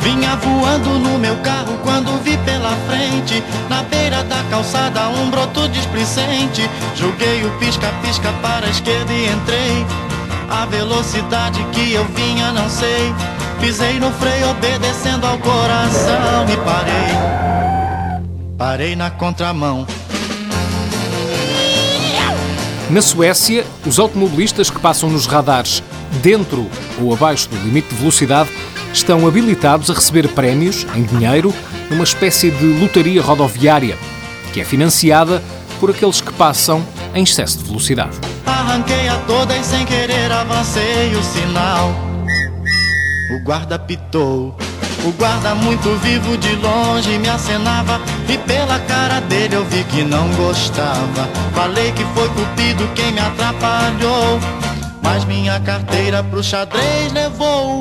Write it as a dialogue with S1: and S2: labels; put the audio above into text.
S1: Vinha voando no meu carro quando vi pela frente Na beira da calçada um broto displicente. Joguei o pisca-pisca para a esquerda e entrei. A velocidade que eu vinha não sei. Pisei no freio obedecendo ao coração parei na contramão
S2: Na Suécia, os automobilistas que passam nos radares dentro ou abaixo do limite de velocidade estão habilitados a receber prémios em dinheiro numa espécie de lotaria rodoviária, que é financiada por aqueles que passam em excesso de velocidade.
S1: Arranquei a toda e sem querer avancei o sinal. O guarda pitou. O guarda muito vivo de longe me acenava E pela cara dele eu vi que não gostava Falei que foi cupido quem me atrapalhou Mas minha carteira pro xadrez levou